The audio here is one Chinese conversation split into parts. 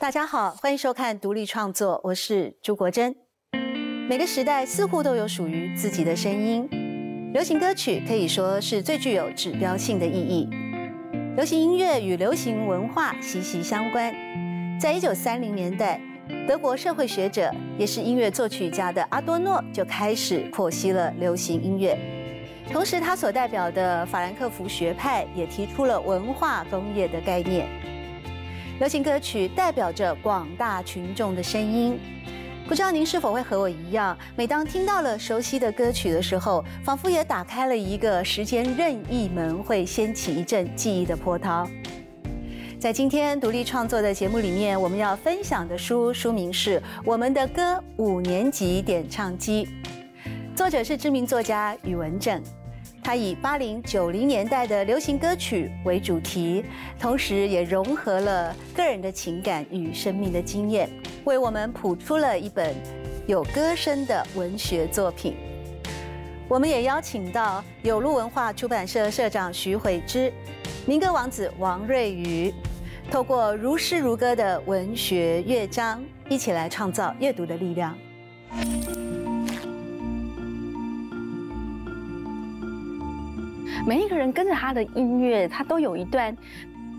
大家好，欢迎收看独立创作，我是朱国珍。每个时代似乎都有属于自己的声音，流行歌曲可以说是最具有指标性的意义。流行音乐与流行文化息息相关。在一九三零年代，德国社会学者也是音乐作曲家的阿多诺就开始剖析了流行音乐，同时他所代表的法兰克福学派也提出了文化工业的概念。流行歌曲代表着广大群众的声音，不知道您是否会和我一样，每当听到了熟悉的歌曲的时候，仿佛也打开了一个时间任意门，会掀起一阵记忆的波涛。在今天独立创作的节目里面，我们要分享的书书名是《我们的歌五年级点唱机》，作者是知名作家宇文正。他以八零九零年代的流行歌曲为主题，同时也融合了个人的情感与生命的经验，为我们谱出了一本有歌声的文学作品。我们也邀请到有路文化出版社社长徐慧芝、民歌王子王瑞瑜，透过如诗如歌的文学乐章，一起来创造阅读的力量。每一个人跟着他的音乐，他都有一段，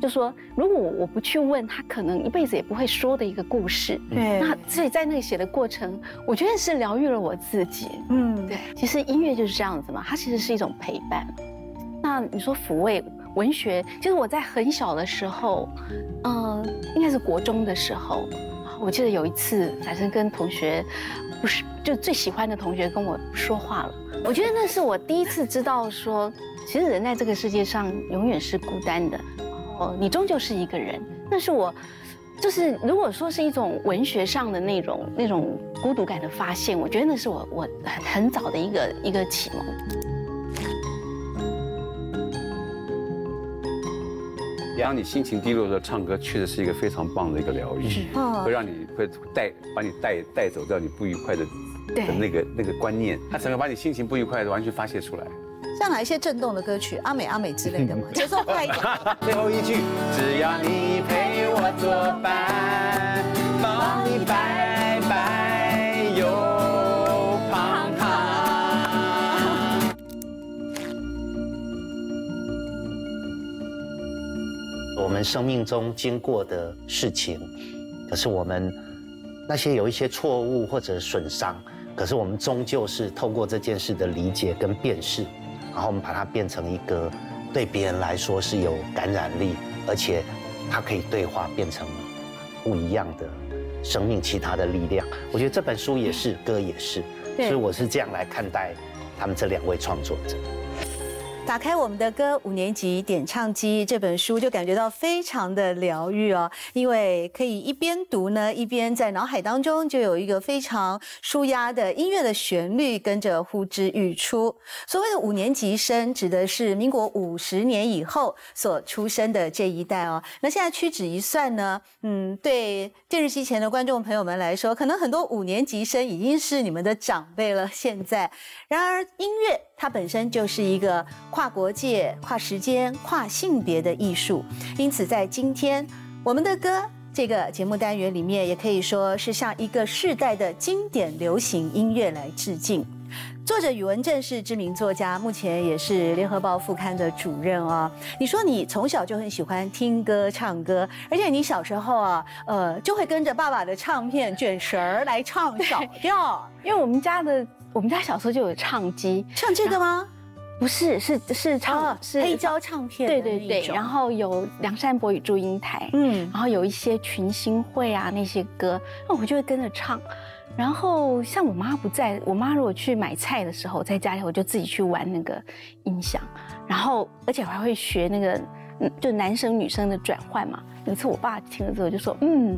就说如果我不去问他，可能一辈子也不会说的一个故事。对，那所以在那个写的过程，我觉得是疗愈了我自己。嗯，对，其实音乐就是这样子嘛，它其实是一种陪伴。那你说抚慰文学，就是我在很小的时候，嗯，应该是国中的时候，我记得有一次，反正跟同学不是就最喜欢的同学跟我说话了，我觉得那是我第一次知道说。其实人在这个世界上永远是孤单的，哦，你终究是一个人。那是我，就是如果说是一种文学上的那种那种孤独感的发现，我觉得那是我我很很早的一个一个启蒙。当你心情低落的时候，唱歌确实是一个非常棒的一个疗愈，会让你会带把你带带走掉你不愉快的的那个那个观念，它整个把你心情不愉快的完全发泄出来。像哪一些震动的歌曲，阿美阿美之类的吗？节奏快一点。最后一句，只要你陪我作伴，帮你拜拜我们生命中经过的事情，可是我们那些有一些错误或者损伤，可是我们终究是透过这件事的理解跟辨识。然后我们把它变成一个对别人来说是有感染力，而且它可以对话变成不一样的生命，其他的力量。我觉得这本书也是，歌也是，所以我是这样来看待他们这两位创作者。打开我们的歌五年级点唱机这本书，就感觉到非常的疗愈哦，因为可以一边读呢，一边在脑海当中就有一个非常舒压的音乐的旋律跟着呼之欲出。所谓的五年级生，指的是民国五十年以后所出生的这一代哦。那现在屈指一算呢，嗯，对电视机前的观众朋友们来说，可能很多五年级生已经是你们的长辈了。现在，然而音乐它本身就是一个。跨国界、跨时间、跨性别的艺术，因此在今天我们的歌这个节目单元里面，也可以说是向一个世代的经典流行音乐来致敬。作者宇文正是知名作家，目前也是联合报副刊的主任哦。你说你从小就很喜欢听歌、唱歌，而且你小时候啊，呃，就会跟着爸爸的唱片卷绳儿来唱 小调，因为我们家的我们家小时候就有唱机，唱这个吗？不是，是是唱是黑胶唱片，对对对，然后有梁山伯与祝英台，嗯，然后有一些群星会啊那些歌，那我就会跟着唱。然后像我妈不在，我妈如果去买菜的时候，在家里我就自己去玩那个音响，然后而且我还会学那个。就男生女生的转换嘛。有一次我爸听了之后就说：“嗯，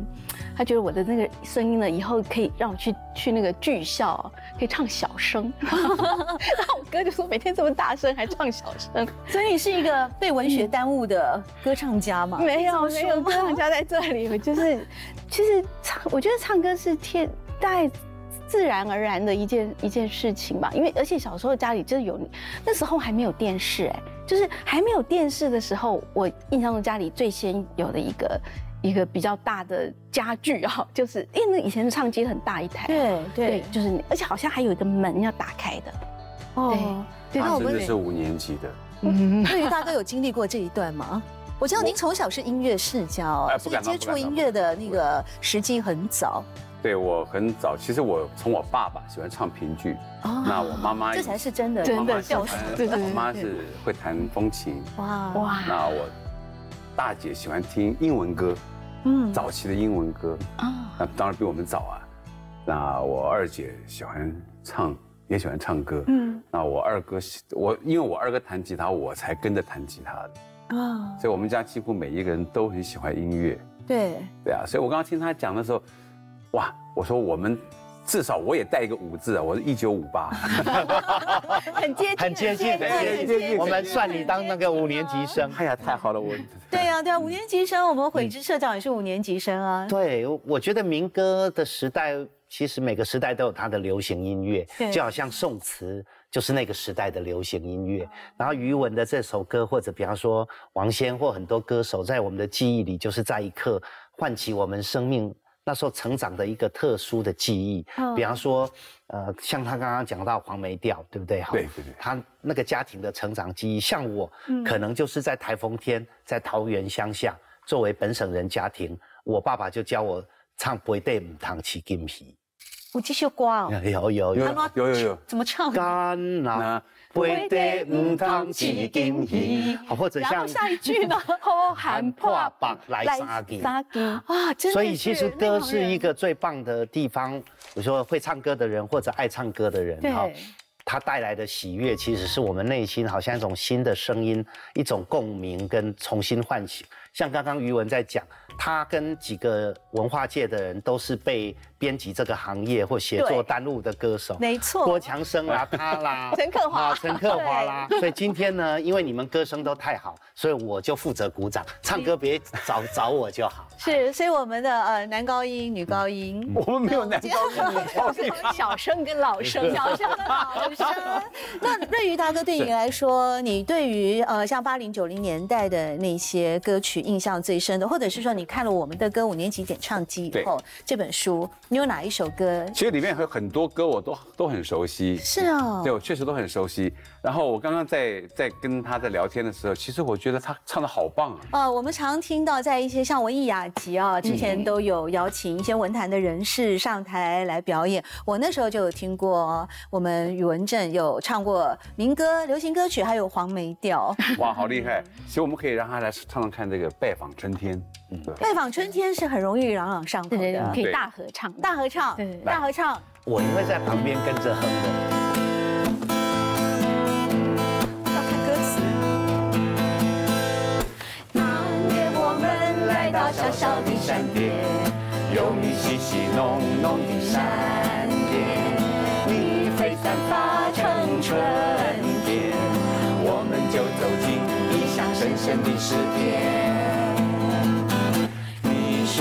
他觉得我的那个声音呢，以后可以让我去去那个剧校，可以唱小声。”然后我哥就说：“每天这么大声还唱小声，所以你是一个被文学耽误的歌唱家吗？”没有，没有歌唱家在这里。我就是，其实唱，我觉得唱歌是天大概自然而然的一件一件事情吧。因为而且小时候家里就是有，那时候还没有电视，哎。就是还没有电视的时候，我印象中家里最先有的一个一个比较大的家具啊，就是因为以前的唱机很大一台，对对，就是而且好像还有一个门要打开的。哦，对，那我们是五年级的。嗯，对于大哥有经历过这一段吗？我知道您从小是音乐世家哦，所以接触音乐的那个时机很早。对我很早，其实我从我爸爸喜欢唱评剧，那我妈妈这才是真的，真的教师。我妈是会弹风琴，哇哇。那我大姐喜欢听英文歌，嗯，早期的英文歌啊，那当然比我们早啊。那我二姐喜欢唱，也喜欢唱歌，嗯。那我二哥，我因为我二哥弹吉他，我才跟着弹吉他的啊。所以我们家几乎每一个人都很喜欢音乐，对对啊。所以我刚刚听他讲的时候。哇！我说我们至少我也带一个五字啊，我是一九五八，很接近，很接近，很接近。我们算你当那个五年级生。哎呀，太好了，我。对呀，对啊，五年级生，我们悔之社长也是五年级生啊。对，我觉得民歌的时代，其实每个时代都有它的流行音乐，就好像宋词就是那个时代的流行音乐。然后余文的这首歌，或者比方说王仙或很多歌手，在我们的记忆里，就是在一刻唤起我们生命。那时候成长的一个特殊的记忆，比方说，呃，像他刚刚讲到黄梅调，对不对？对对对。他那个家庭的成长记忆，像我，可能就是在台风天，在桃园乡下，作为本省人家庭，我爸爸就教我唱《背对母汤起金皮》。我继续刮哦。有有有有有有。怎么唱？干呐。背地唔通起金鱼，或者像下一句呢？好汉破棒来杀鸡，杀鸡啊！所以其实歌是一个最棒的地方。我说会唱歌的人或者爱唱歌的人，哈，他带来的喜悦，其实是我们内心好像一种新的声音，一种共鸣跟重新唤醒。像刚刚余文在讲，他跟几个文化界的人都是被。编辑这个行业或写作耽误的歌手，没错，郭强生啦，他啦，陈克华，陈克华啦。所以今天呢，因为你们歌声都太好，所以我就负责鼓掌，唱歌别找找我就好。是，所以我们的呃男高音、女高音，我们没有男高音、女高音，小声跟老生，小声。跟老生。那瑞宇大哥对你来说，你对于呃像八零九零年代的那些歌曲印象最深的，或者是说你看了我们的歌五年级点唱机以后这本书。你有哪一首歌？其实里面有很多歌我都都很熟悉。是哦，对我确实都很熟悉。然后我刚刚在在跟他在聊天的时候，其实我觉得他唱的好棒啊。呃，我们常听到在一些像文艺雅集啊，之前都有邀请一些文坛的人士上台来表演。我那时候就有听过我们宇文正有唱过民歌、流行歌曲，还有黄梅调。哇，好厉害！其实我们可以让他来唱唱看这个《拜访春天》。拜访春天是很容易朗朗上口的，可以大合唱，大合唱，大合唱。我会在旁边跟着哼的。到小小的山巅，有你细细浓浓的山巅，你飞散发成春天，我们就走进异乡深深的诗篇。你说，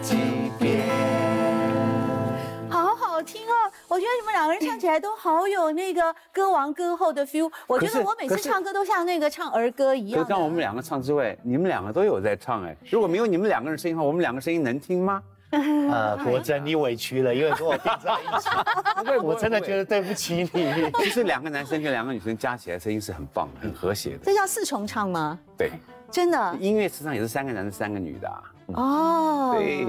几遍。好好听哦，我觉得你们两个人唱起来都好有那个歌王歌后的 feel。我觉得我每次唱歌都像那个唱儿歌一样。就像我们两个唱之外，你们两个都有在唱哎。如果没有你们两个人声音的话，我们两个声音能听吗？呃，国珍，你委屈了，因为跟我并在一起，我真的觉得对不起你。其实两个男生跟两个女生加起来声音是很棒、很和谐的。这叫四重唱吗？对，真的。音乐实上也是三个男的、三个女的。哦，对。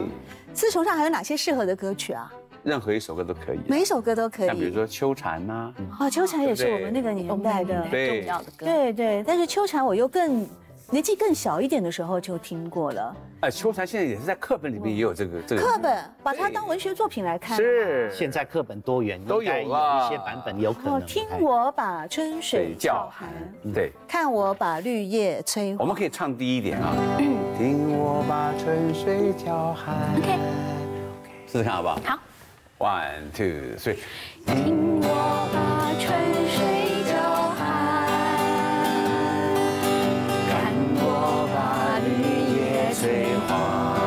丝绸上还有哪些适合的歌曲啊？任何一首歌都可以，每一首歌都可以。像比如说《秋蝉》呐。哦，《秋蝉》也是我们那个年代的重要的歌。对对，但是《秋蝉》我又更。年纪更小一点的时候就听过了。哎，秋蝉现在也是在课本里面也有这个这个。课本把它当文学作品来看。是。现在课本多元，都有一些版本有可能。听我把春水叫寒，对。看我把绿叶催。我们可以唱低一点啊。听我把春水叫寒。OK。试试看好不好？好。One two three。听我把春水水花。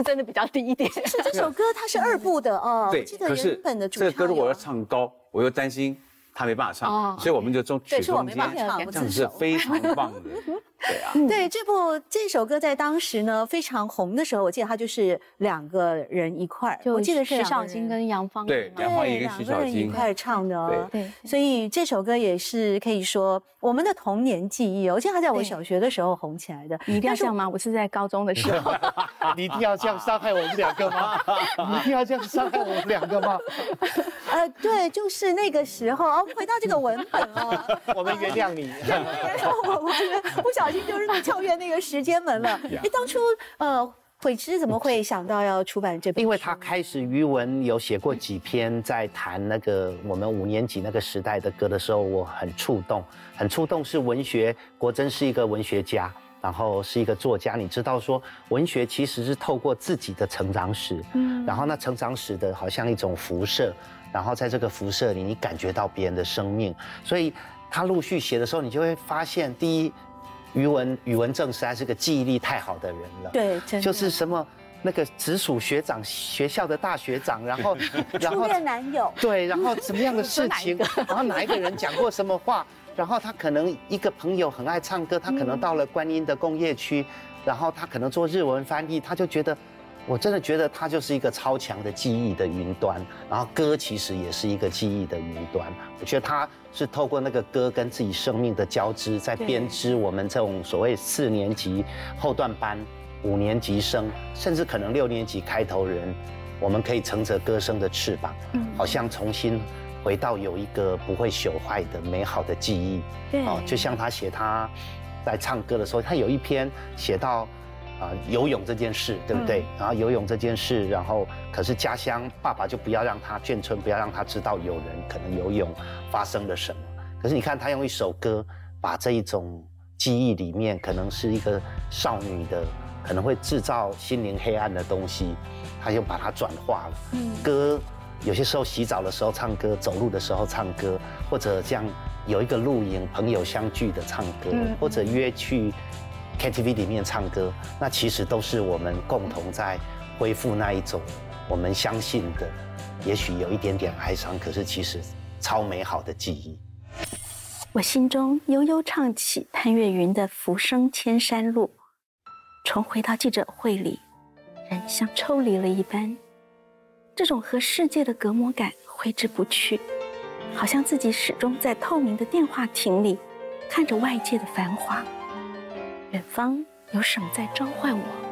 是真的比较低一点。是这首歌它是二部的哦。对，可是这个歌如果要唱高，我又担心。他没办法唱，所以我们就中曲中间，这样是非常棒的。对这部这首歌在当时呢非常红的时候，我记得它就是两个人一块儿，我记得是徐小菁跟杨芳对，杨芳也跟徐小菁一块唱的。对，所以这首歌也是可以说我们的童年记忆。我记得它在我小学的时候红起来的。你一定要这样吗？我是在高中的时候。你一定要这样伤害我们两个吗？你一定要这样伤害我们两个吗？呃，对，就是那个时候哦。回到这个文本哦，我们原谅你。原谅我，我不小心就是跳跃那个时间门了。哎，当初呃，慧芝怎么会想到要出版这本？因为他开始余文有写过几篇在谈那个我们五年级那个时代的歌的时候，我很触动，很触动。是文学，国珍是一个文学家，然后是一个作家。你知道说，文学其实是透过自己的成长史，嗯，然后那成长史的好像一种辐射。然后在这个辐射里，你感觉到别人的生命，所以他陆续写的时候，你就会发现，第一，余文余文正实在是个记忆力太好的人了，对，就是什么那个直属学长，学校的大学长，然后 然后初恋男友，对，然后什么样的 事情，然后哪一个人讲过什么话，然后他可能一个朋友很爱唱歌，他可能到了观音的工业区，然后他可能做日文翻译，他就觉得。我真的觉得它就是一个超强的记忆的云端，然后歌其实也是一个记忆的云端。我觉得它是透过那个歌跟自己生命的交织，在编织我们这种所谓四年级后段班、五年级生，甚至可能六年级开头人，我们可以乘着歌声的翅膀，好像重新回到有一个不会朽坏的美好的记忆。哦，就像他写他在唱歌的时候，他有一篇写到。啊，游泳这件事，对不对？然后游泳这件事，然后可是家乡爸爸就不要让他眷村不要让他知道有人可能游泳发生了什么。可是你看他用一首歌把这一种记忆里面可能是一个少女的可能会制造心灵黑暗的东西，他就把它转化了。嗯，歌有些时候洗澡的时候唱歌，走路的时候唱歌，或者这样有一个露营朋友相聚的唱歌，或者约去。KTV 里面唱歌，那其实都是我们共同在恢复那一种我们相信的，也许有一点点哀伤，可是其实超美好的记忆。我心中悠悠唱起潘越云的《浮生千山路》，重回到记者会里，人像抽离了一般，这种和世界的隔膜感挥之不去，好像自己始终在透明的电话亭里，看着外界的繁华。远方有什么在召唤我？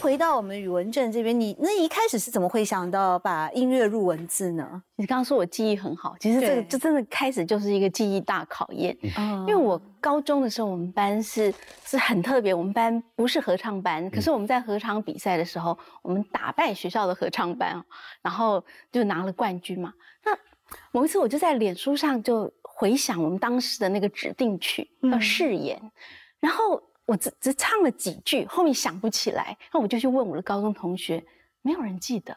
回到我们宇文正这边，你那一开始是怎么会想到把音乐入文字呢？你刚刚说我记忆很好，其实这个这真的开始就是一个记忆大考验。因为我高中的时候，我们班是是很特别，我们班不是合唱班，可是我们在合唱比赛的时候，我们打败学校的合唱班，然后就拿了冠军嘛。那某一次，我就在脸书上就回想我们当时的那个指定曲叫誓言，然后。我只只唱了几句，后面想不起来，那我就去问我的高中同学，没有人记得，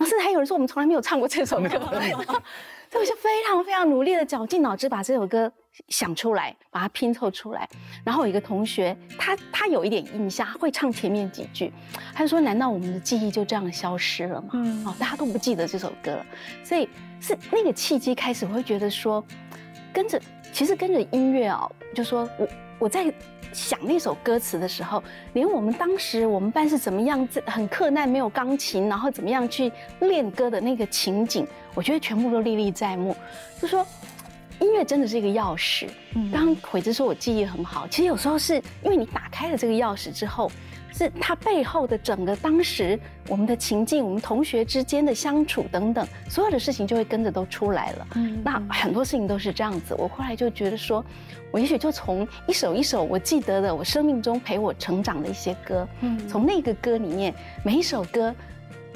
甚至还有人说我们从来没有唱过这首歌，所以我就非常非常努力的绞尽脑汁把这首歌想出来，把它拼凑出来。然后有一个同学，他他有一点印象，会唱前面几句，他就说：难道我们的记忆就这样消失了吗？嗯，哦，大家都不记得这首歌了。所以是那个契机开始，我会觉得说，跟着其实跟着音乐哦，就说我我在。想那首歌词的时候，连我们当时我们班是怎么样很困难，没有钢琴，然后怎么样去练歌的那个情景，我觉得全部都历历在目。就说音乐真的是一个钥匙。刚刚鬼子说我记忆很好，其实有时候是因为你打开了这个钥匙之后。是它背后的整个当时我们的情境，我们同学之间的相处等等，所有的事情就会跟着都出来了。嗯，那很多事情都是这样子。我后来就觉得说，我也许就从一首一首我记得的我生命中陪我成长的一些歌，嗯，从那个歌里面每一首歌，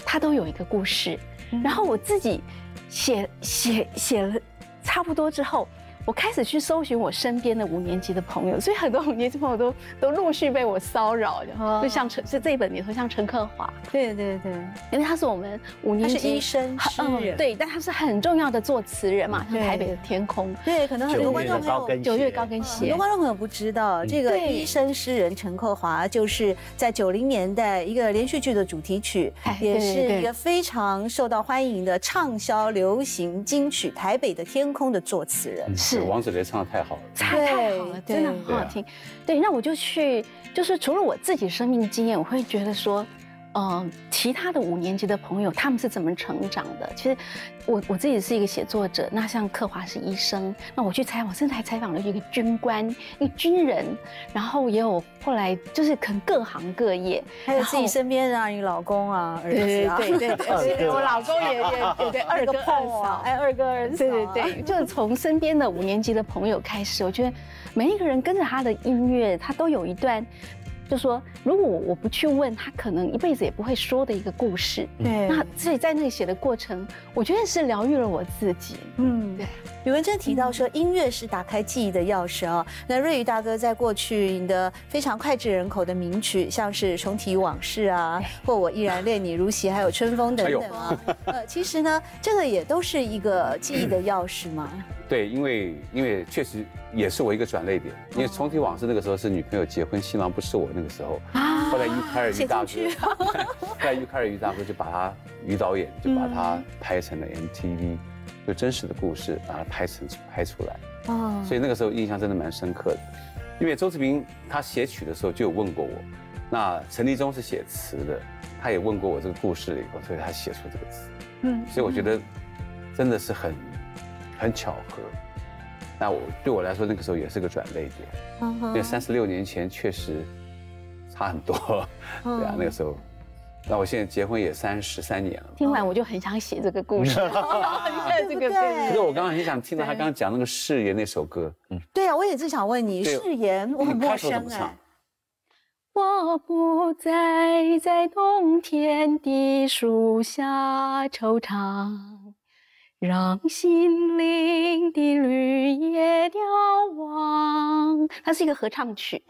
它都有一个故事。然后我自己写写写了差不多之后。我开始去搜寻我身边的五年级的朋友，所以很多五年级朋友都都陆续被我骚扰，就像陈，是这一本里头像陈克华，对对对，因为他是我们五年级医生诗人，对，但他是很重要的作词人嘛，像台北的天空，对，可能很多观众朋友九月高跟鞋，很多观众朋友不知道，这个医生诗人陈克华就是在九零年代一个连续剧的主题曲，也是一个非常受到欢迎的畅销流行金曲《台北的天空》的作词人。王子雷唱的太好了，唱太好了，真的很好听。对，那我就去，就是除了我自己生命经验，我会觉得说。嗯，其他的五年级的朋友他们是怎么成长的？其实，我我自己是一个写作者，那像克华是医生，那我去采访，甚至还采访了一个军官、一个军人，然后也有后来就是可能各行各业，还有自己身边的你老公啊，儿子啊，对对对，我老公也 也对对，二哥二嫂，哎，二哥二嫂，对对对，就是从身边的五年级的朋友开始，我觉得每一个人跟着他的音乐，他都有一段。就说，如果我不去问他，可能一辈子也不会说的一个故事。对，那所以在那里写的过程，我觉得是疗愈了我自己。嗯，对。吕文珍提到说，音乐是打开记忆的钥匙啊。那瑞宇大哥在过去你的非常脍炙人口的名曲，像是《重提往事》啊，或《我依然恋你如昔》，还有《春风》等等啊。呃，其实呢，这个也都是一个记忆的钥匙嘛。对，因为因为确实也是我一个转泪点。因为重提往事那个时候是女朋友结婚，新郎不是我那个时候。啊。后来于开尔于大哥，后来于凯尔于大哥就把他于导演就把他拍成了 MTV，就真实的故事把它拍成拍出来。哦。所以那个时候印象真的蛮深刻的，因为周志平他写曲的时候就有问过我，那陈立忠是写词的，他也问过我这个故事以后，所以他写出这个词。嗯。所以我觉得真的是很。很巧合，那我对我来说那个时候也是个转泪点，因为三十六年前确实差很多，对啊，那个时候，那我现在结婚也三十三年了。听完我就很想写这个故事，这个可是我刚刚很想听到他刚刚讲那个誓言那首歌，嗯，对啊，我也是想问你誓言，我很陌生哎。我不再在冬天的树下惆怅。让心灵的绿叶凋亡。它是一个合唱曲，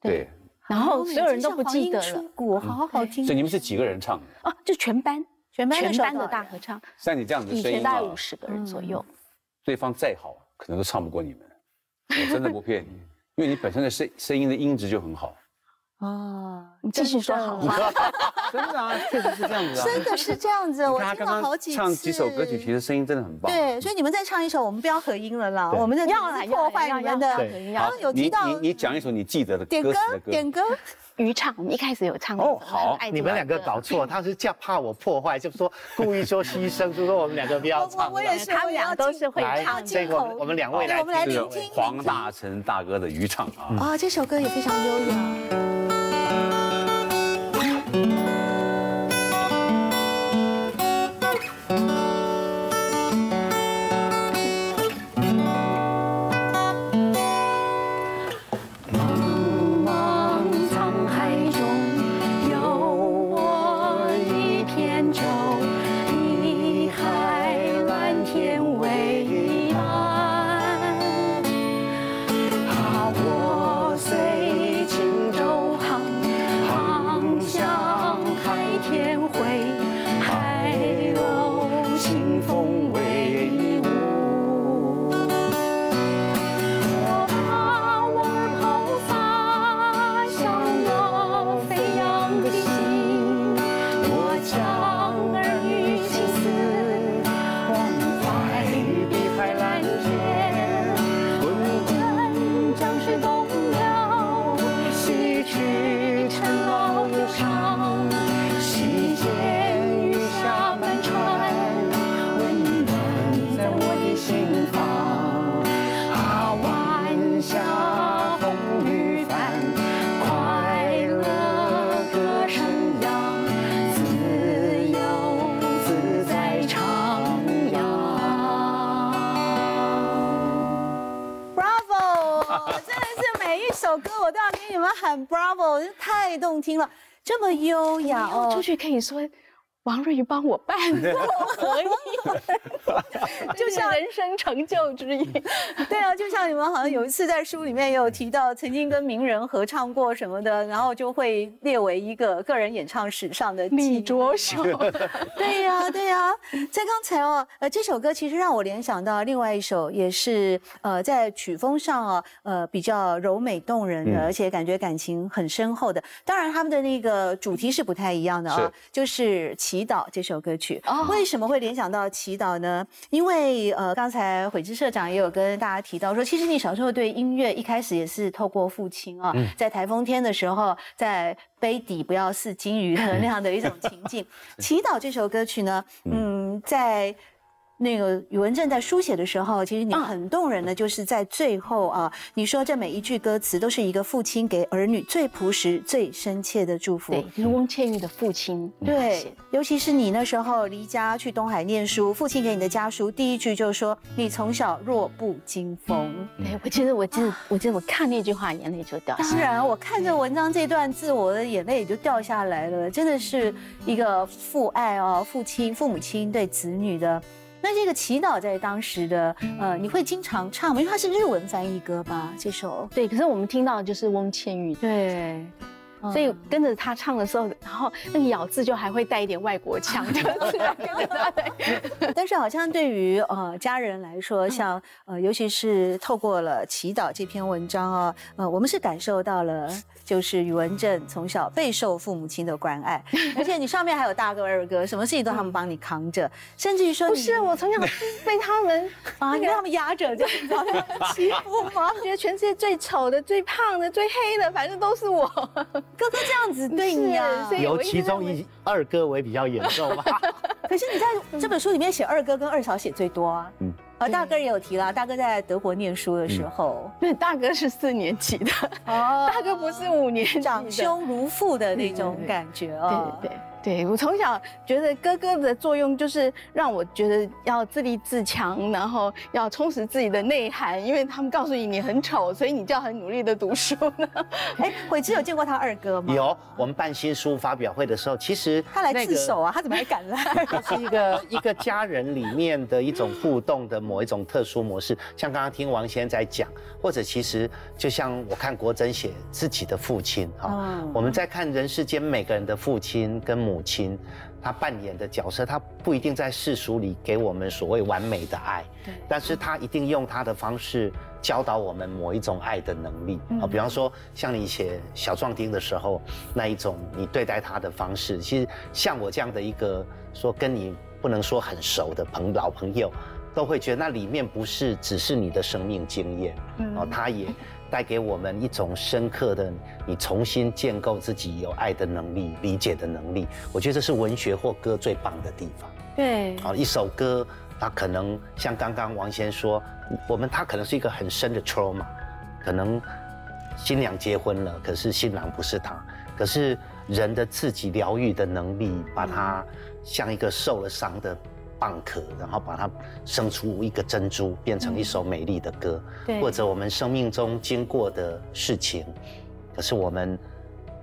对。然后所有人都不记得了，鼓好好听。所以你们是几个人唱的？哦，就全班，全班全班的大合唱。像你这样子声音，大概五十个人左右。对方再好，可能都唱不过你们。我真的不 骗你，因为你本身的声声音的音质就很好。哦，你继续说好吗？真的啊，确实是这样子啊，真的是这样子。我听了好几次，唱几首歌曲，其实声音真的很棒。对，所以你们再唱一首，我们不要合音了啦。我们的要破坏你们的。刚刚有提到，你你讲一首你记得的点歌点歌。渔唱，我们一开始有唱哦，好，你们两个搞错，他是叫怕我破坏，就说故意说牺牲，就说我们两个不要唱。我也是，他们两个都是会唱。这个我们两位来，我们来听听黄大成大哥的渔唱啊。啊，这首歌也非常优雅。真的是每一首歌我都要给你们喊 Bravo，太动听了，这么优雅哦。出去可以说。王瑞帮我伴奏可以，就像人生成就之一。对啊，就像你们好像有一次在书里面有提到，曾经跟名人合唱过什么的，然后就会列为一个个人演唱史上的李卓秀。对呀，对呀。在刚才哦，呃，这首歌其实让我联想到另外一首，也是呃在曲风上啊，呃比较柔美动人的，而且感觉感情很深厚的。当然，他们的那个主题是不太一样的啊，就是其。祈祷这首歌曲，为什么会联想到祈祷呢？因为呃，刚才悔之社长也有跟大家提到说，其实你小时候对音乐一开始也是透过父亲啊，在台风天的时候，在杯底不要似金鱼的那样的一种情境。祈祷这首歌曲呢，嗯，在。那个宇文正在书写的时候，其实你很动人的，就是在最后啊，你说这每一句歌词都是一个父亲给儿女最朴实、最深切的祝福。对，就是翁倩玉的父亲。对，尤其是你那时候离家去东海念书，父亲给你的家书第一句就是说：“你从小弱不禁风。”对，我记得，我记得，我记得我看那句话，眼泪就掉。当然，我看着文章这段字，我的眼泪也就掉下来了。真的是一个父爱哦，父亲、父母亲对子女的。那这个祈祷在当时的呃，你会经常唱吗？因为它是日文翻译歌吧？这首对，可是我们听到的就是翁倩玉对。所以跟着他唱的时候，然后那个咬字就还会带一点外国腔 但是好像对于呃家人来说，像呃尤其是透过了祈祷这篇文章啊，呃我们是感受到了，就是宇文正从小备受父母亲的关爱，而且你上面还有大哥二哥，什么事情都他们帮你扛着，甚至于说不是我从小被他们啊，被他们压着就你知道欺负吗？觉得全世界最丑的、最胖的、最黑的，反正都是我。哥哥这样子对你啊，有其中一二哥为比较严重吧。可是你在这本书里面写二哥跟二嫂写最多啊。嗯，啊大哥也有提了，大哥在德国念书的时候，对，大哥是四年级的，哦，大哥不是五年级，长兄如父的那种感觉哦。对对对。对我从小觉得哥哥的作用就是让我觉得要自立自强，然后要充实自己的内涵，因为他们告诉你你很丑，所以你就要很努力的读书呢。哎，伟之有见过他二哥吗？有，我们办新书发表会的时候，其实他来自首啊，他怎么还敢来？是一个一个家人里面的一种互动的某一种特殊模式，像刚刚听王先在讲，或者其实就像我看国珍写自己的父亲哈，我们在看人世间每个人的父亲跟母。亲，她扮演的角色，她不一定在世俗里给我们所谓完美的爱，对，但是她一定用她的方式教导我们某一种爱的能力啊。比方说，像你写小壮丁的时候，那一种你对待他的方式，其实像我这样的一个说跟你不能说很熟的朋老朋友，都会觉得那里面不是只是你的生命经验，哦，他也。带给我们一种深刻的，你重新建构自己有爱的能力、理解的能力。我觉得这是文学或歌最棒的地方。对，好，一首歌，它可能像刚刚王先说，我们它可能是一个很深的 trauma，可能新娘结婚了，可是新郎不是他，可是人的自己疗愈的能力，把它像一个受了伤的。蚌壳，然后把它生出一个珍珠，变成一首美丽的歌。或者我们生命中经过的事情，可是我们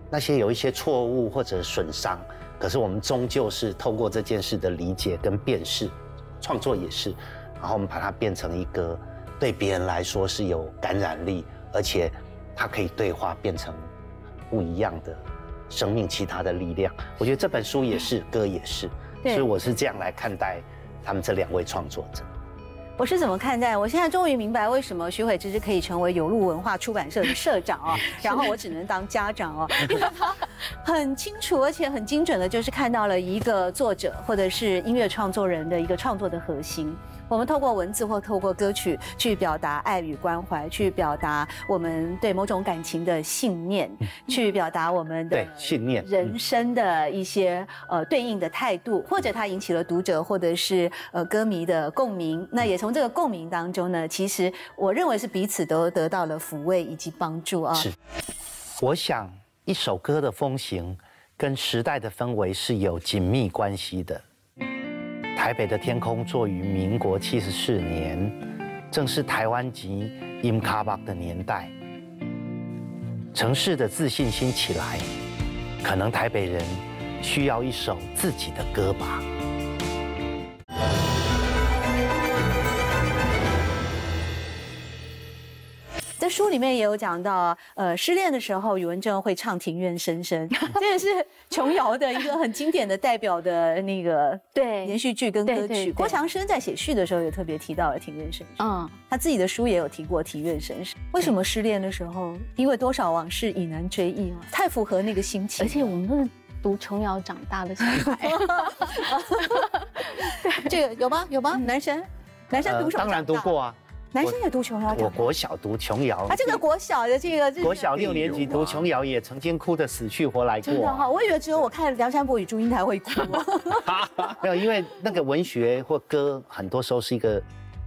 那些有一些错误或者损伤，可是我们终究是透过这件事的理解跟辨识，创作也是，然后我们把它变成一个对别人来说是有感染力，而且它可以对话变成不一样的生命，其他的力量。我觉得这本书也是，歌也是。所以我是这样来看待他们这两位创作者。我是怎么看待？我现在终于明白为什么徐慧芝是可以成为有路文化出版社的社长哦，然后我只能当家长哦，因为他很清楚而且很精准的，就是看到了一个作者或者是音乐创作人的一个创作的核心。我们透过文字或透过歌曲去表达爱与关怀，去表达我们对某种感情的信念，去表达我们的信念、人生的一些呃对应的态度，或者它引起了读者或者是呃歌迷的共鸣。那也从这个共鸣当中呢，其实我认为是彼此都得到了抚慰以及帮助啊。是，我想一首歌的风行跟时代的氛围是有紧密关系的。台北的天空作于民国七十四年，正是台湾籍音卡巴的年代。城市的自信心起来，可能台北人需要一首自己的歌吧。在书里面也有讲到，呃，失恋的时候，宇文正会唱《庭院深深》，这也是琼瑶的一个很经典的代表的那个对连续剧跟歌曲。郭强生在写序的时候也特别提到了《庭院深深》，嗯，他自己的书也有提过《庭院深深》。为什么失恋的时候，因为多少往事已难追忆嘛，太符合那个心情。而且我们都是读琼瑶长大的小孩，这个有吗？有吗？男生，男生读什么？当然读过啊。男生也读琼瑶，我国小读琼瑶。啊，这个国小的这个国小六年级读琼瑶，也曾经哭得死去活来过。真的哈，我以为只有我看梁山伯与祝英台会哭。没有，因为那个文学或歌，很多时候是一个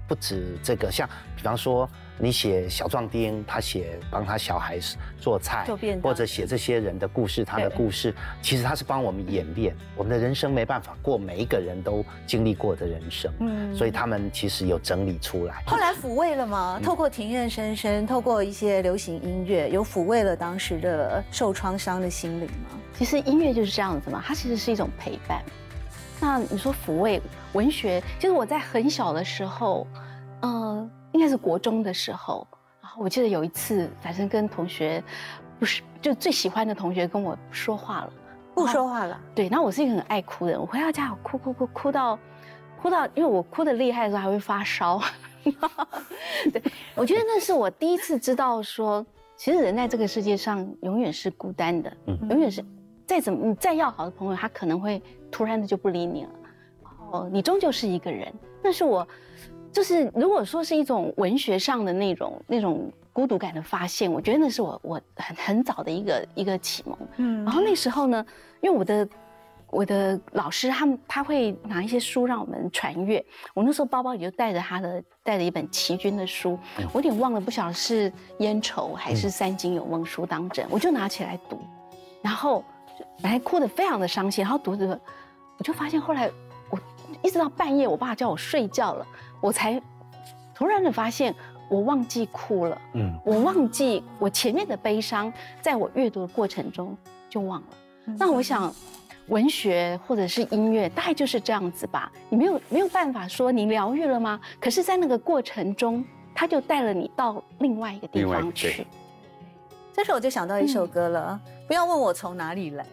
不止这个，像比方说。你写小壮丁，他写帮他小孩做菜，或者写这些人的故事，他的故事，其实他是帮我们演练我们的人生，没办法过每一个人都经历过的人生，嗯，所以他们其实有整理出来。后来抚慰了吗？透过庭院深深，透过一些流行音乐，有抚慰了当时的受创伤的心灵吗？其实音乐就是这样子嘛，它其实是一种陪伴。那你说抚慰文学，就是我在很小的时候，嗯。应该是国中的时候，然后我记得有一次，反正跟同学不是就最喜欢的同学跟我说话了，不说话了。对，那我是一个很爱哭的人，我回到家我哭哭哭哭到哭到，因为我哭的厉害的时候还会发烧。对，我觉得那是我第一次知道说，其实人在这个世界上永远是孤单的，永远是再怎么你再要好的朋友，他可能会突然的就不理你了，哦，你终究是一个人。那是我。就是如果说是一种文学上的那种那种孤独感的发现，我觉得那是我我很很早的一个一个启蒙。嗯，然后那时候呢，因为我的我的老师他们他会拿一些书让我们传阅，我那时候包包里就带着他的带着一本齐军的书，我有点忘了，不晓得是烟愁还是三金有梦书当真，我就拿起来读，然后本来哭得非常的伤心，然后读着我就发现后来我一直到半夜，我爸叫我睡觉了。我才突然的发现，我忘记哭了。嗯，我忘记我前面的悲伤，在我阅读的过程中就忘了。那我想，文学或者是音乐，大概就是这样子吧。你没有没有办法说你疗愈了吗？可是，在那个过程中，他就带了你到另外一个地方去。这时候我就想到一首歌了，不要问我从哪里来。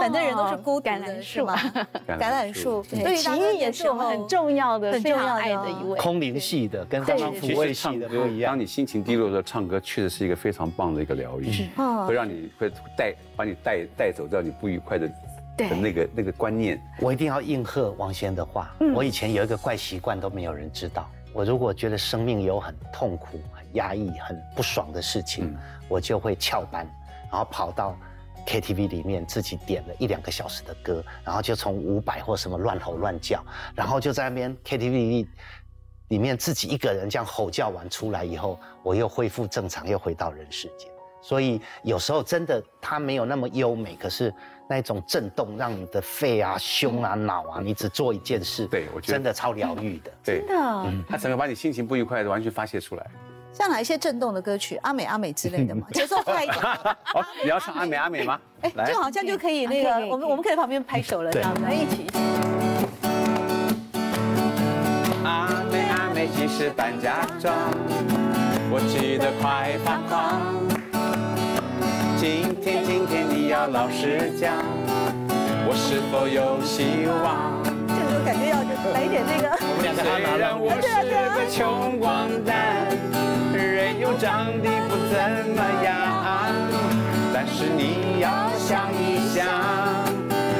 反正人都是孤独的，是吗？橄榄树，对，奇遇也是我们很重要的、非常爱的一位。空灵系的，跟刚刚抚慰系的不一样。当你心情低落的时候，唱歌确实是一个非常棒的一个疗愈，会让你会带把你带带走掉你不愉快的的那个那个观念。我一定要应和王先的话。我以前有一个怪习惯，都没有人知道。我如果觉得生命有很痛苦、很压抑、很不爽的事情，我就会翘班，然后跑到。KTV 里面自己点了一两个小时的歌，然后就从五百或什么乱吼乱叫，然后就在那边 KTV 里面自己一个人这样吼叫完出来以后，我又恢复正常，又回到人世间。所以有时候真的它没有那么优美，可是那种震动让你的肺啊、胸啊、脑啊，你只做一件事，对我觉得真的超疗愈的。真的，它整个把你心情不愉快的完全发泄出来。像哪一些震动的歌曲，阿美阿美之类的嘛，节奏快一点。好，你要唱阿美阿美吗？哎，就好像就可以那个，我们我们可以旁边拍手了，这样子一起。阿美阿美几时搬家装？我急得快发狂。今天今天你要老实讲，我是否有希望？这个感觉要来一点那个。虽然我是个穷光蛋。人又长得不怎么样，但是你要想一想，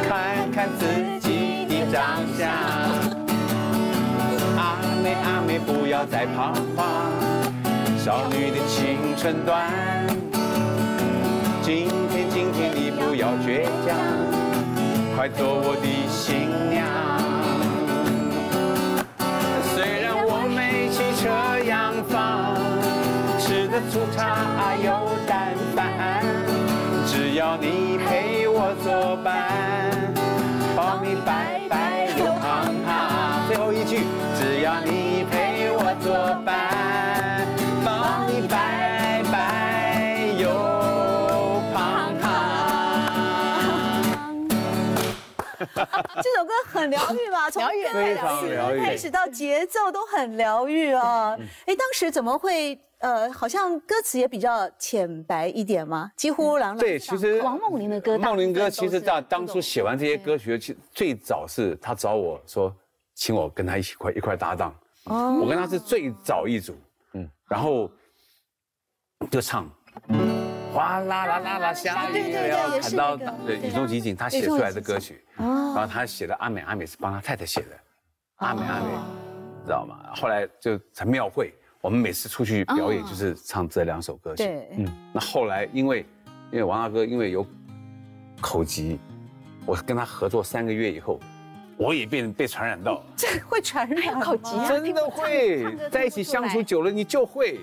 看看自己的长相。阿妹阿妹不要再彷徨，少女的青春短。今天今天你不要倔强，快做我的新娘。粗茶有淡饭，只要你陪我作伴，帮你白白又胖胖。最后一句，只要你陪我作伴，帮你白白又胖胖。这首歌很疗愈吧？从开始到节奏都很疗愈啊！哎，当时怎么会？呃，好像歌词也比较浅白一点嘛？几乎朗朗对，其实王梦玲的歌，梦玲歌其实在当初写完这些歌曲，其实最早是他找我说，请我跟他一起块一块搭档。哦，我跟他是最早一组，嗯，然后就唱。哗啦啦啦啦，下雨了，看到雨中集锦，他写出来的歌曲，然后他写的阿美，阿美是帮他太太写的，阿美阿美，知道吗？后来就成庙会，我们每次出去表演就是唱这两首歌曲。对，嗯。那后来因为因为王大哥因为有口疾，我跟他合作三个月以后，我也被被传染到，这会传染口疾啊？真的会，在一起相处久了你就会。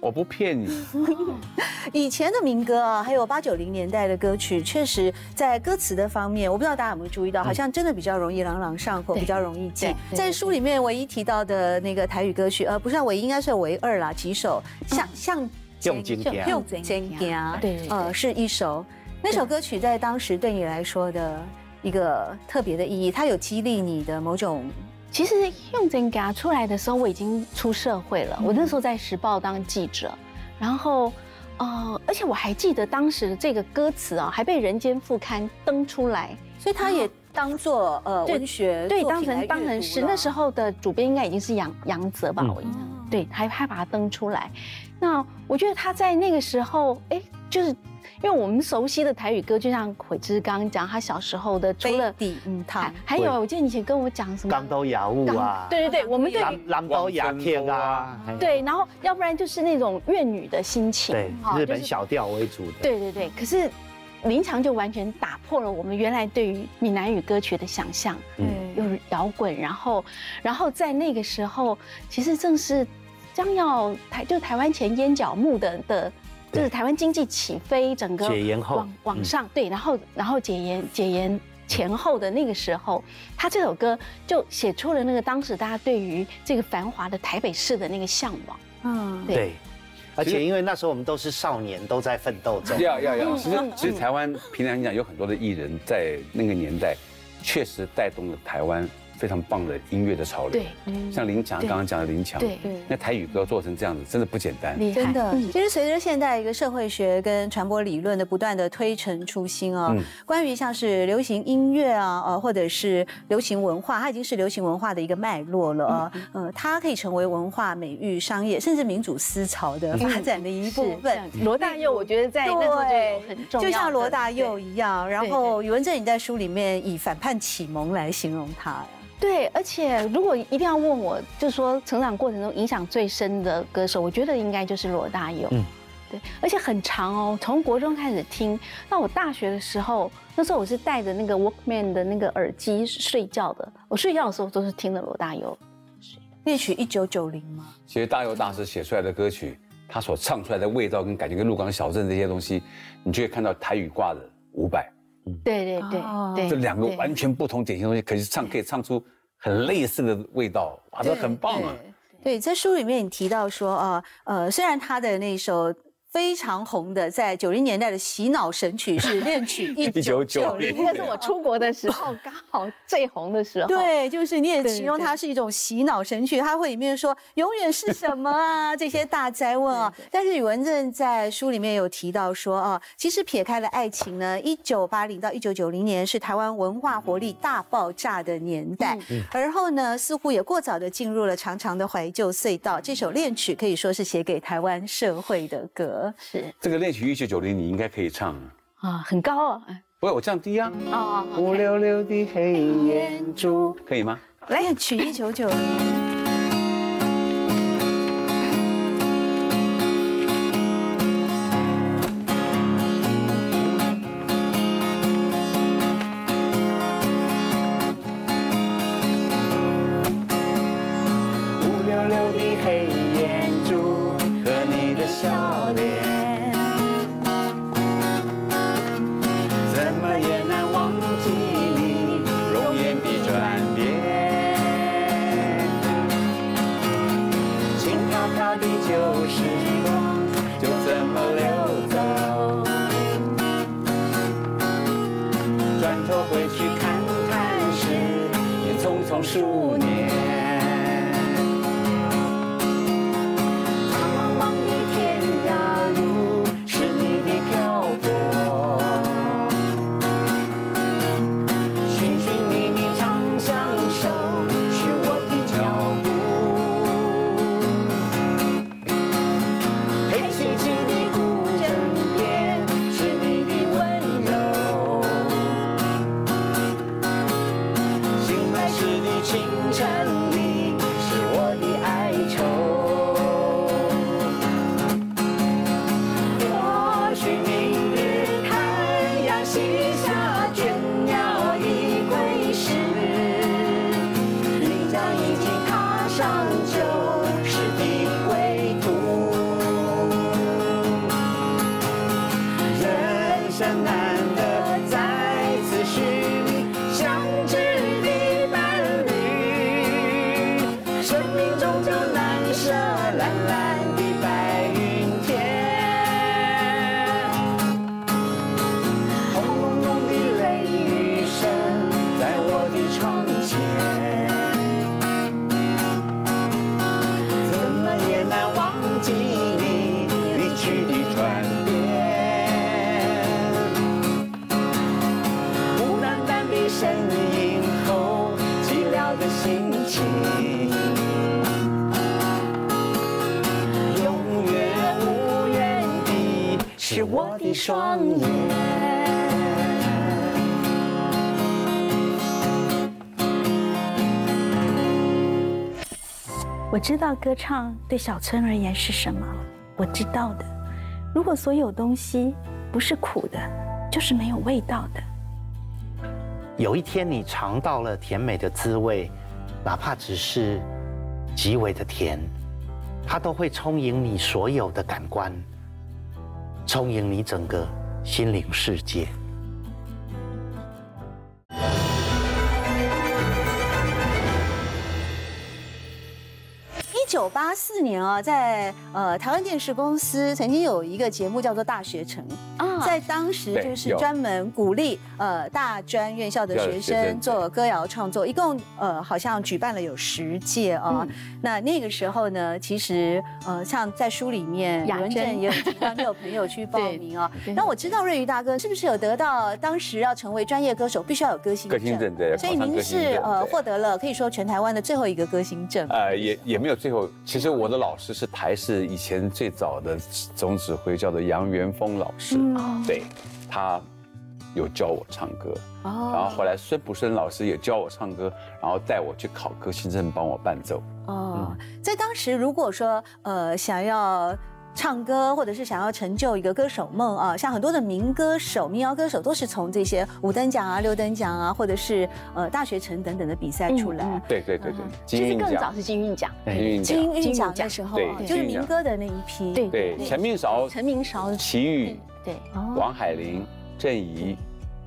我不骗你，以前的民歌啊，还有八九零年代的歌曲，确实在歌词的方面，我不知道大家有没有注意到，好像真的比较容易朗朗上口，比较容易记。在书里面唯一提到的那个台语歌曲，呃，不是唯一，应该是唯二啦，几首像像用金家，用金家，对，呃，是一首。那首歌曲在当时对你来说的一个特别的意义，它有激励你的某种。其实用真嘎出来的时候，我已经出社会了。我那时候在时报当记者，然后，呃，而且我还记得当时的这个歌词啊，还被《人间副刊》登出来，所以他也当做呃文学对当成当成是那时候的主编应该已经是杨杨泽吧，我印象对，还还把它登出来。那我觉得他在那个时候，哎，就是。因为我们熟悉的台语歌，就像鬼之刚刚讲，他小时候的除了底嗯，他还有，我记得以前跟我讲什么？钢刀雅物啊，对对对，我们对南都雅天啊，对，然后要不然就是那种怨女的心情，对，日本小调为主的，对对对。可是林强就完全打破了我们原来对于闽南语歌曲的想象，嗯，又是摇滚，然后然后在那个时候，其实正是将要台就台湾前烟角木的的。就是台湾经济起飞，整个解严后往往上对，然后然后解严解严前后的那个时候，他这首歌就写出了那个当时大家对于这个繁华的台北市的那个向往。嗯，对。而且因为那时候我们都是少年，都在奋斗中。要要要。其实其实台湾平常讲有很多的艺人，在那个年代确实带动了台湾。非常棒的音乐的潮流，对，像林强刚刚讲的林强，对，那台语歌做成这样子，真的不简单，真的。其实随着现代一个社会学跟传播理论的不断的推陈出新啊，关于像是流行音乐啊，呃，或者是流行文化，它已经是流行文化的一个脉络了啊，嗯，它可以成为文化、美育、商业，甚至民主思潮的发展的一部分。罗大佑，我觉得在那时候就很重要，就像罗大佑一样。然后宇文正，你在书里面以反叛启蒙来形容他。对，而且如果一定要问我，就是说成长过程中影响最深的歌手，我觉得应该就是罗大佑。嗯，对，而且很长哦，从国中开始听，那我大学的时候，那时候我是戴着那个 Walkman 的那个耳机睡觉的，我睡觉的时候都是听的罗大佑。恋曲一九九零吗？其实大佑大师写出来的歌曲，他所唱出来的味道跟感觉，跟鹿港小镇这些东西，你就会看到台语挂的五百。对对对对，这两个完全不同典型东西，可是唱可以唱出很类似的味道，哇，这很棒啊！对，在书里面你提到说啊，呃，虽然他的那首。非常红的，在九零年代的洗脑神曲是恋曲一九九零，那是我出国的时候刚好最红的时候。对，就是你也形容它是一种洗脑神曲，它会里面说永远是什么啊这些大灾 问啊。但是宇文正在书里面有提到说啊，其实撇开了爱情呢，一九八零到一九九零年是台湾文化活力大爆炸的年代，而后呢似乎也过早的进入了长长的怀旧隧道。这首恋曲可以说是写给台湾社会的歌。是这个恋曲一九九零，你应该可以唱啊，很高啊，不会我降低啊。哦，乌溜溜的黑眼珠，可以吗？来，曲一九九零。的双眼。我知道歌唱对小春而言是什么。我知道的，如果所有东西不是苦的，就是没有味道的。有一天你尝到了甜美的滋味，哪怕只是极为的甜，它都会充盈你所有的感官，充盈你整个心灵世界。一九八四年啊，在呃台湾电视公司曾经有一个节目叫做《大学城》啊，在当时就是专门鼓励呃大专院校的学生做歌谣创作，一共呃好像举办了有十届啊。那那个时候呢，其实呃像在书里面，文正也有提到，你有朋友去 报名啊。那我知道瑞宇大哥是不是有得到当时要成为专业歌手必须要有歌星证？对，所以您是呃获得了可以说全台湾的最后一个歌星证。呃，也也没有最后。其实我的老师是台视以前最早的总指挥，叫做杨元峰老师。对，他有教我唱歌。然后后来孙普生老师也教我唱歌，然后带我去考歌星证，帮我伴奏。哦，在当时如果说呃想要。唱歌，或者是想要成就一个歌手梦啊，像很多的民歌手、民谣歌手，都是从这些五等奖啊、六等奖啊，或者是呃大学城等等的比赛出来。对对对对，其实更早是金韵奖，金韵奖。的时候，就是民歌的那一批。对对，陈明韶、陈明韶、齐豫，对，王海玲、郑怡。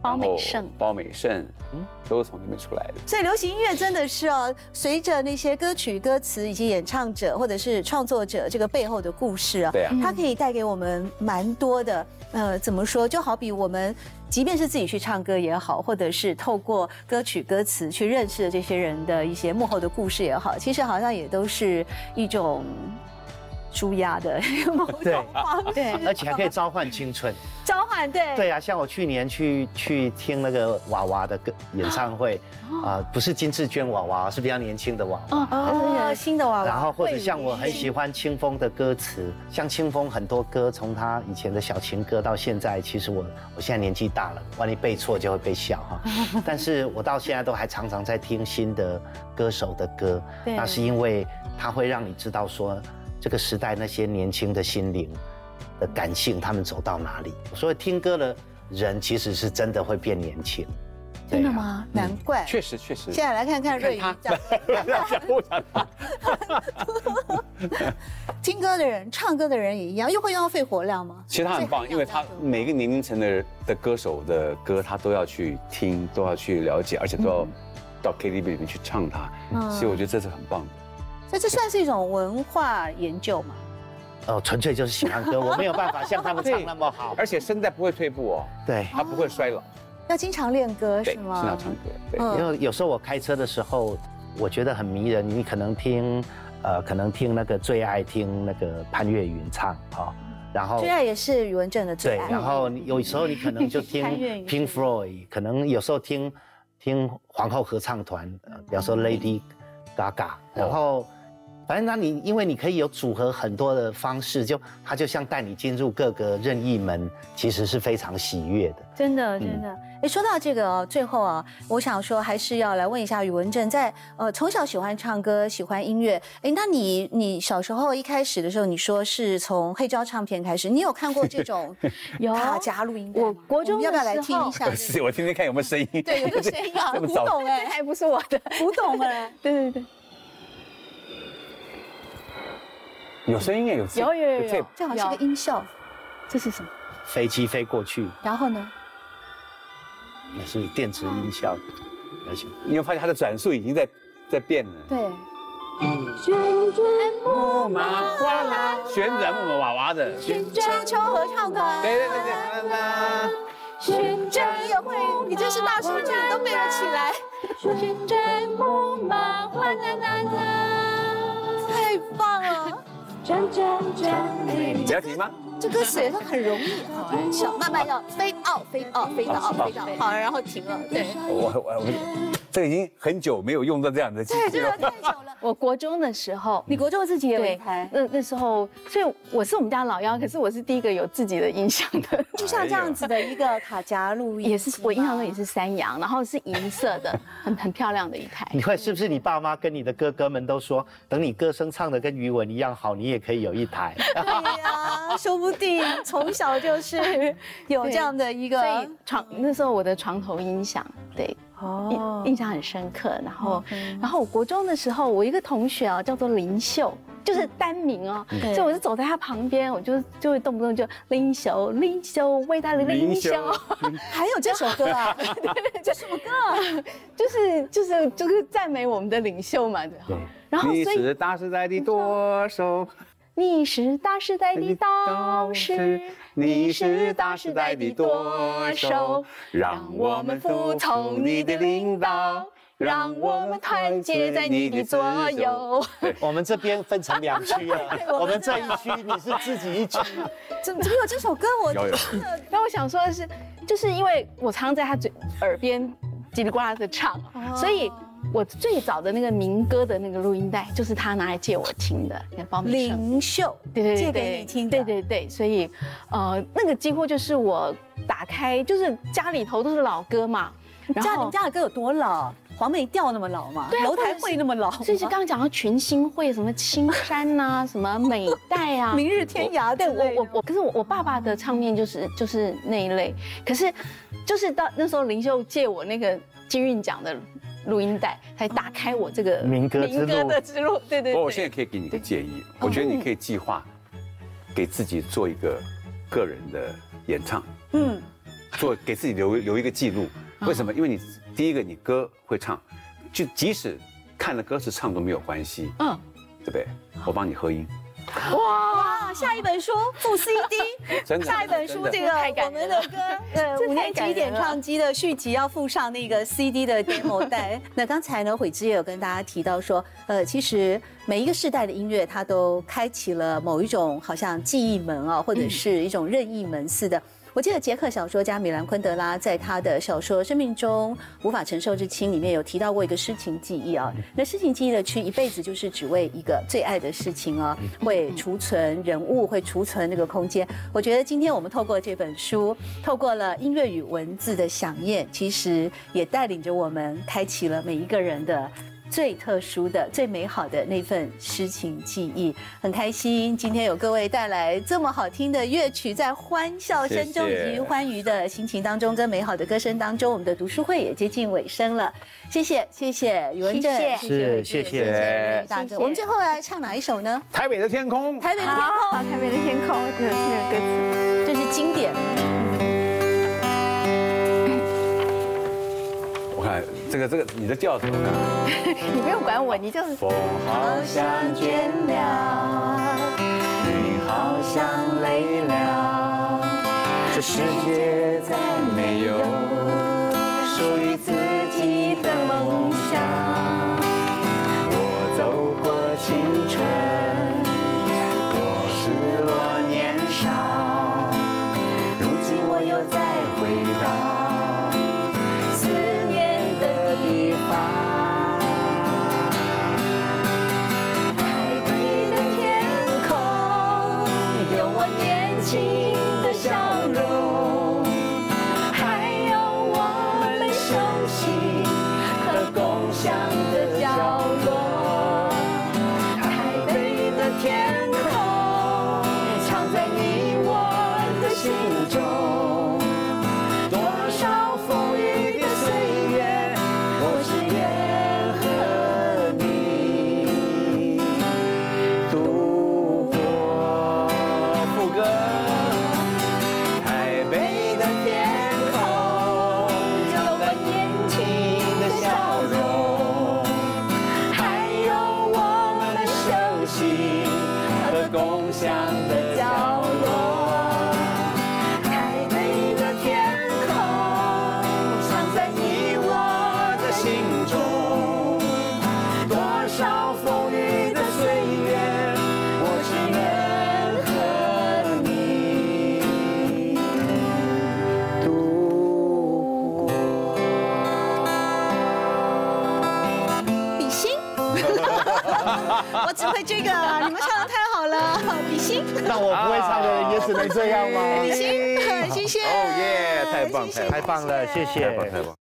包美胜，包美胜，嗯，都是从那边出来的。所以流行音乐真的是哦，随着那些歌曲、歌词以及演唱者或者是创作者这个背后的故事啊，对啊，它可以带给我们蛮多的。呃，怎么说？就好比我们，即便是自己去唱歌也好，或者是透过歌曲、歌词去认识这些人的一些幕后的故事也好，其实好像也都是一种。舒压的 某种方式，而且还可以召唤青春。召唤，对。对啊，像我去年去去听那个娃娃的歌演唱会，啊，不是金志娟娃娃，是比较年轻的娃娃。哦，新的娃娃。然后或者像我很喜欢清风的歌词，像清风很多歌，从他以前的小情歌到现在，其实我我现在年纪大了，万一背错就会被笑哈。但是我到现在都还常常在听新的歌手的歌，那是因为他会让你知道说。这个时代那些年轻的心灵的感性，他们走到哪里？所以听歌的人其实是真的会变年轻，真的吗？难怪，确实确实。现在来看看瑞宇，听歌的人、唱歌的人也一样，又会用到肺活量吗？其实他很棒，因为他每个年龄层的的歌手的歌，他都要去听，都要去了解，而且都要到 KTV 里面去唱它。所以我觉得这是很棒的。那这算是一种文化研究吗？哦，纯粹就是喜欢歌，我没有办法像他们 唱那么好，而且声带不会退步哦，对，它不会衰老，要经常练歌是吗？经常唱歌，对，因为有时候我开车的时候，我觉得很迷人，你可能听，呃，可能听那个最爱听那个潘越云唱啊，然后最爱也是宇文正的最爱，对，然后有时候你可能就听 Pink Floyd，可能有时候听听皇后合唱团，比方说 Lady Gaga，然后。反正那你因为你可以有组合很多的方式，就它就像带你进入各个任意门，其实是非常喜悦的。真的，真的。哎，说到这个最后啊，我想说还是要来问一下宇文正，在呃从小喜欢唱歌，喜欢音乐。哎，那你你小时候一开始的时候，你说是从黑胶唱片开始，你有看过这种 有卡夹录音？我国中要不要来听一下？是我听听看有没有声音。对，有没有声音啊？古董哎，还不是我的，古董哎。对对对。有声音也有有有有，正好是个音效，这是什么？飞机飞过去。然后呢？那是电池音效，而且你会发现它的转速已经在在变了。对。旋转木马哗啦，旋转木马娃娃的。旋转秋合唱团。对对对对。啦旋转你也会，你真是大数据，你都背了起来。旋转木马哗啦啦啦，太棒了。转转转，你要停吗？这歌写的很容易，好，小慢慢要飞奥飞奥飞到奥飞到，好，然后停了。对，我我我，这已经很久没有用到这样的机对，这个太久了。我国中的时候，你国中自己也有一台，那那时候，所以我是我们家老幺，可是我是第一个有自己的音响的，就像这样子的一个卡夹录音，也是我印象中也是三洋，然后是银色的，很很漂亮的一台。你会是不是你爸妈跟你的哥哥们都说，等你歌声唱的跟余文一样好，你也可以有一台？对呀，说不定从小就是有这样的一个床，那时候我的床头音响，对。哦，印象很深刻。然后，然后我国中的时候，我一个同学啊，叫做林秀，就是单名哦，所以我就走在他旁边，我就就会动不动就林秀，林秀，伟大的林秀，还有这首歌啊 这什么歌？就是就是就是赞美我们的领袖嘛，对。然后，你是大时代的舵手。你是大时代的导师，你是大时代的舵手，让我们服从你的领导，让我们团结在你的左右。我们这边分成两区了，我们这一区你是自己一区，怎么怎么有这首歌？我有有。那我想说的是，就是因为我常在他嘴耳边叽里呱啦的唱，所以。我最早的那个民歌的那个录音带，就是他拿来借我听的，林秀，对对对，借给你听，对对对，所以，呃，那个几乎就是我打开，就是家里头都是老歌嘛。家你家的歌有多老？黄梅调那么老吗？楼台会那么老？所以是刚刚讲到群星会，什么青山呐，什么美代啊，明日天涯，对我我我，可是我我爸爸的唱片就是就是那一类，可是就是到那时候林秀借我那个金韵奖的。录音带才打开我这个民歌民歌的之路，对对。不过我现在可以给你个建议，我觉得你可以计划给自己做一个个人的演唱，嗯，做给自己留留一个记录。为什么？因为你第一个你歌会唱，就即使看了歌词唱都没有关系，嗯，对不对？我帮你合音。哇！下一本书副 CD，下一本书这个我们的歌，呃，五年级点唱机的续集要附上那个 CD 的 demo 带。那刚才呢，悔之也有跟大家提到说，呃，其实每一个世代的音乐，它都开启了某一种好像记忆门啊，或者是一种任意门似的。我记得捷克小说家米兰昆德拉在他的小说《生命中无法承受之轻》里面有提到过一个诗情记忆啊。那诗情记忆的区一辈子就是只为一个最爱的事情啊，会储存人物，会储存那个空间。我觉得今天我们透过这本书，透过了音乐与文字的响宴，其实也带领着我们开启了每一个人的。最特殊的、最美好的那份诗情记忆，很开心今天有各位带来这么好听的乐曲，在欢笑声中以及欢愉的心情当中，跟美好的歌声当中，我们的读书会也接近尾声了。谢谢，谢谢宇文正，是谢谢大哥。我们最后来唱哪一首呢？台北的天空，台北的天空，台北的天空，这个歌词，这是经典。这个这个，你的调子，你不用管我，你就是。风好像倦了，雨好像累了，这世界再没有属于共享的角我不会唱的也只能这样吗？谢谢，谢谢。哦耶，太棒，太棒了，谢谢。太棒，太棒。